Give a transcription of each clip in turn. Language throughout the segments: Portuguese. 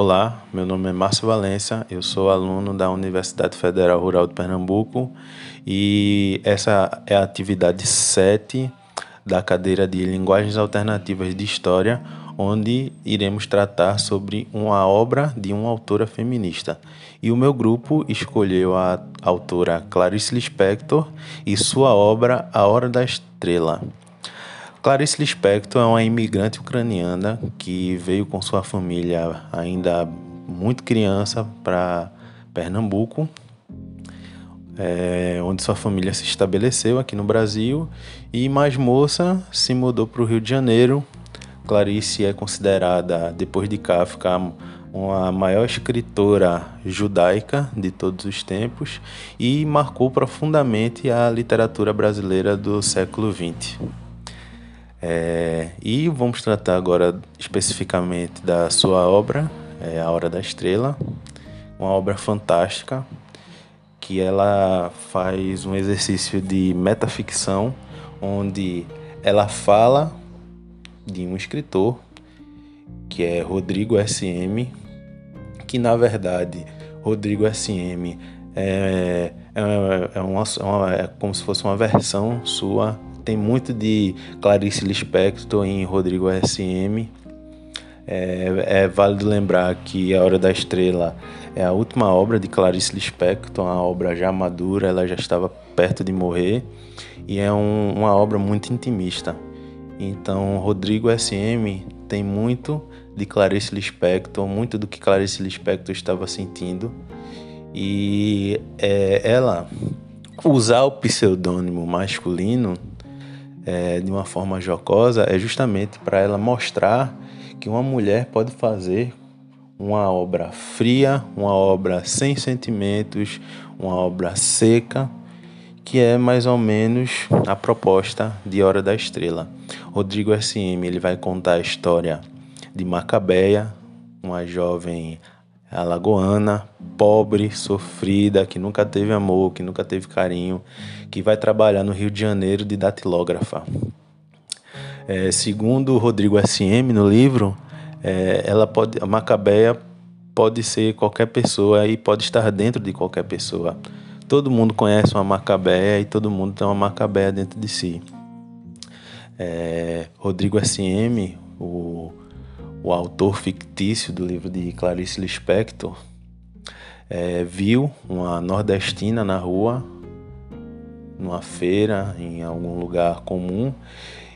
Olá, meu nome é Márcio Valença, eu sou aluno da Universidade Federal Rural de Pernambuco e essa é a atividade 7 da cadeira de Linguagens Alternativas de História, onde iremos tratar sobre uma obra de uma autora feminista. E o meu grupo escolheu a autora Clarice Lispector e sua obra A Hora da Estrela. Clarice Lispector é uma imigrante ucraniana que veio com sua família ainda muito criança para Pernambuco, é, onde sua família se estabeleceu aqui no Brasil e mais moça se mudou para o Rio de Janeiro. Clarice é considerada, depois de Kafka, uma maior escritora judaica de todos os tempos e marcou profundamente a literatura brasileira do século XX. É, e vamos tratar agora especificamente da sua obra, é, A Hora da Estrela, uma obra fantástica que ela faz um exercício de metaficção onde ela fala de um escritor que é Rodrigo SM, que na verdade Rodrigo SM é, é, é, uma, é como se fosse uma versão sua tem muito de Clarice Lispector em Rodrigo SM. É, é, válido lembrar que A Hora da Estrela é a última obra de Clarice Lispector, uma obra já madura, ela já estava perto de morrer e é um, uma obra muito intimista. Então, Rodrigo SM tem muito de Clarice Lispector, muito do que Clarice Lispector estava sentindo e é, ela usar o pseudônimo masculino é, de uma forma jocosa é justamente para ela mostrar que uma mulher pode fazer uma obra fria, uma obra sem sentimentos, uma obra seca, que é mais ou menos a proposta de Hora da Estrela. Rodrigo SM ele vai contar a história de Macabeia, uma jovem alagoana, pobre, sofrida, que nunca teve amor, que nunca teve carinho, que vai trabalhar no Rio de Janeiro de datilógrafa. É, segundo Rodrigo SM no livro, é, ela pode, a Macabeia pode ser qualquer pessoa e pode estar dentro de qualquer pessoa. Todo mundo conhece uma Macabeia e todo mundo tem uma Macabeia dentro de si. É, Rodrigo SM, o o autor fictício do livro de Clarice Lispector, é, viu uma nordestina na rua, numa feira, em algum lugar comum,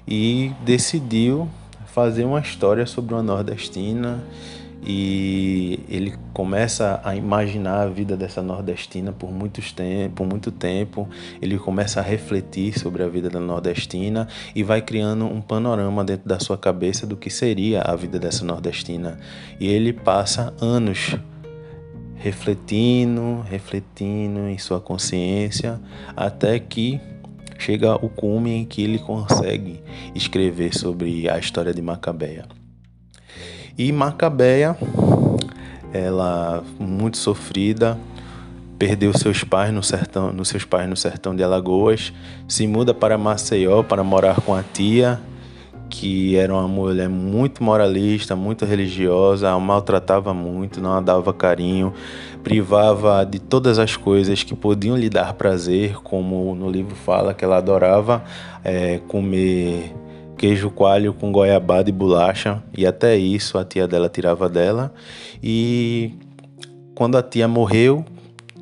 e decidiu fazer uma história sobre uma nordestina e ele começa a imaginar a vida dessa nordestina por, muitos tempo, por muito tempo. Ele começa a refletir sobre a vida da nordestina e vai criando um panorama dentro da sua cabeça do que seria a vida dessa nordestina. E ele passa anos refletindo, refletindo em sua consciência, até que chega o cume em que ele consegue escrever sobre a história de Macabeia. E Macabeia, ela muito sofrida, perdeu seus pais no sertão, nos seus pais no sertão de Alagoas, se muda para Maceió para morar com a tia, que era uma mulher muito moralista, muito religiosa, a maltratava muito, não a dava carinho, privava de todas as coisas que podiam lhe dar prazer, como no livro fala que ela adorava é, comer queijo coalho com goiabada e bolacha, e até isso a tia dela tirava dela. E quando a tia morreu,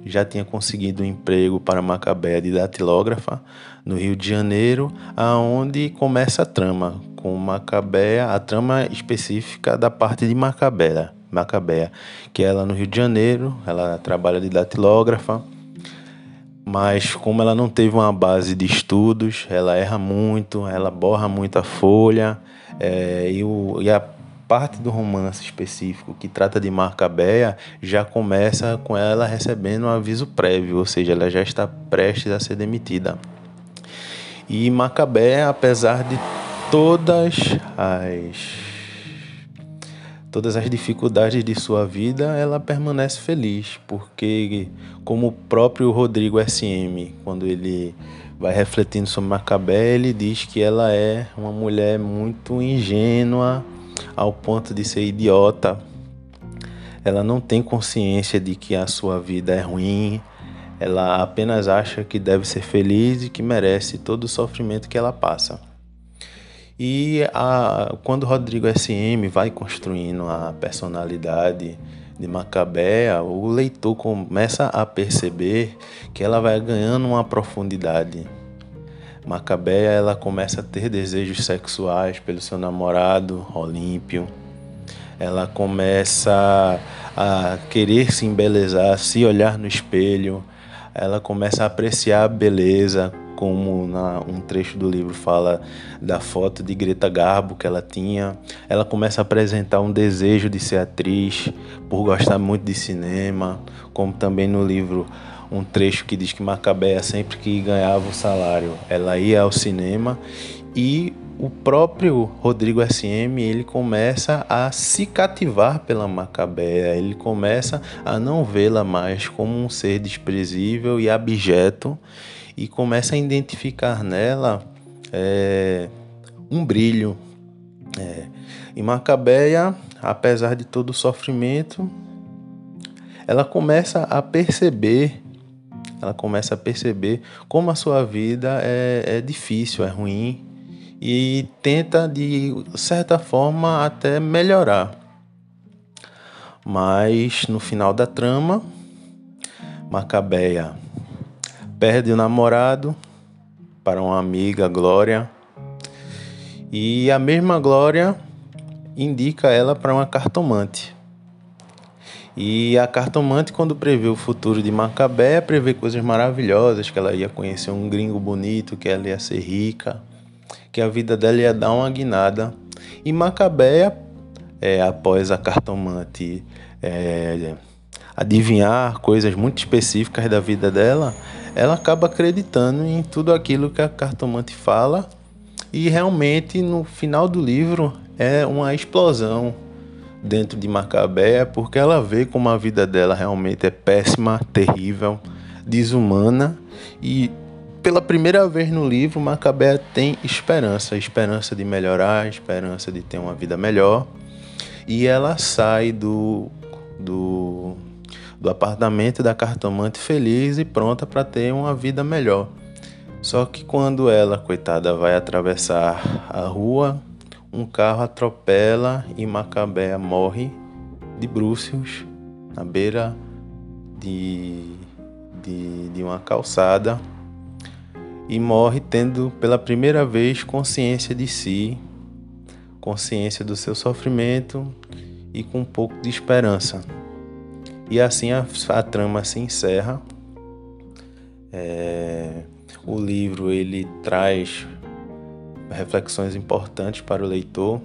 já tinha conseguido um emprego para Macabé de datilógrafa no Rio de Janeiro, aonde começa a trama com Macabé, a trama específica da parte de Macabé, Macabé, que ela no Rio de Janeiro, ela trabalha de datilógrafa mas como ela não teve uma base de estudos, ela erra muito, ela borra muito a folha, é, e, o, e a parte do romance específico que trata de Marcabéia já começa com ela recebendo um aviso prévio, ou seja, ela já está prestes a ser demitida. E Macabéia, apesar de todas as todas as dificuldades de sua vida, ela permanece feliz, porque como o próprio Rodrigo SM, quando ele vai refletindo sobre Macabé, ele diz que ela é uma mulher muito ingênua ao ponto de ser idiota. ela não tem consciência de que a sua vida é ruim, ela apenas acha que deve ser feliz e que merece todo o sofrimento que ela passa. E a, quando Rodrigo SM vai construindo a personalidade de Macabea, o leitor começa a perceber que ela vai ganhando uma profundidade. Macabea ela começa a ter desejos sexuais pelo seu namorado Olímpio. Ela começa a querer se embelezar, se olhar no espelho. Ela começa a apreciar a beleza, como na, um trecho do livro fala da foto de Greta Garbo que ela tinha. Ela começa a apresentar um desejo de ser atriz, por gostar muito de cinema, como também no livro um trecho que diz que Macabea sempre que ganhava o salário, ela ia ao cinema e o próprio Rodrigo SM ele começa a se cativar pela Macabea, ele começa a não vê-la mais como um ser desprezível e abjeto e começa a identificar nela é, um brilho. É. E Macabeia, apesar de todo o sofrimento, ela começa a perceber, ela começa a perceber como a sua vida é, é difícil, é ruim e tenta de certa forma até melhorar. Mas no final da trama, Macabeia perde o namorado para uma amiga, Glória. E a mesma Glória indica ela para uma cartomante. E a cartomante, quando prevê o futuro de Macabé, prevê coisas maravilhosas, que ela ia conhecer um gringo bonito, que ela ia ser rica, que a vida dela ia dar uma guinada. E Macabé, é, após a cartomante é, adivinhar coisas muito específicas da vida dela, ela acaba acreditando em tudo aquilo que a cartomante fala. E realmente no final do livro é uma explosão dentro de Macabéa porque ela vê como a vida dela realmente é péssima, terrível, desumana. E pela primeira vez no livro Macabéa tem esperança, esperança de melhorar, esperança de ter uma vida melhor. E ela sai do do do apartamento da cartomante feliz e pronta para ter uma vida melhor. Só que quando ela, coitada, vai atravessar a rua, um carro atropela e Macabea morre de bruços na beira de, de, de uma calçada e morre tendo pela primeira vez consciência de si, consciência do seu sofrimento e com um pouco de esperança. E assim a, a trama se encerra. É, o livro ele traz reflexões importantes para o leitor.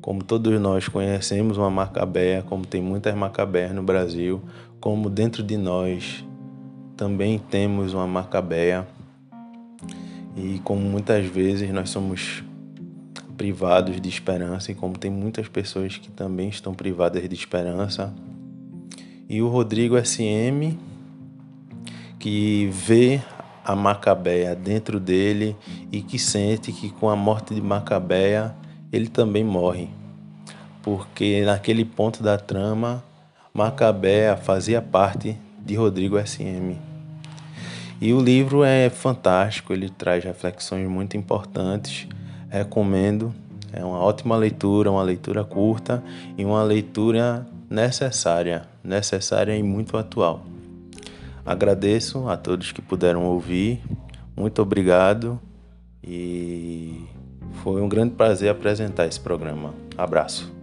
Como todos nós conhecemos uma Macabéa, como tem muitas Macabéas no Brasil, como dentro de nós também temos uma Macabéa. E como muitas vezes nós somos privados de esperança e como tem muitas pessoas que também estão privadas de esperança, e o Rodrigo SM, que vê a Macabeia dentro dele e que sente que com a morte de Macabeia ele também morre. Porque naquele ponto da trama, Macabeia fazia parte de Rodrigo SM. E o livro é fantástico, ele traz reflexões muito importantes. Recomendo, é uma ótima leitura, uma leitura curta e uma leitura necessária, necessária e muito atual. Agradeço a todos que puderam ouvir, muito obrigado e foi um grande prazer apresentar esse programa. Abraço.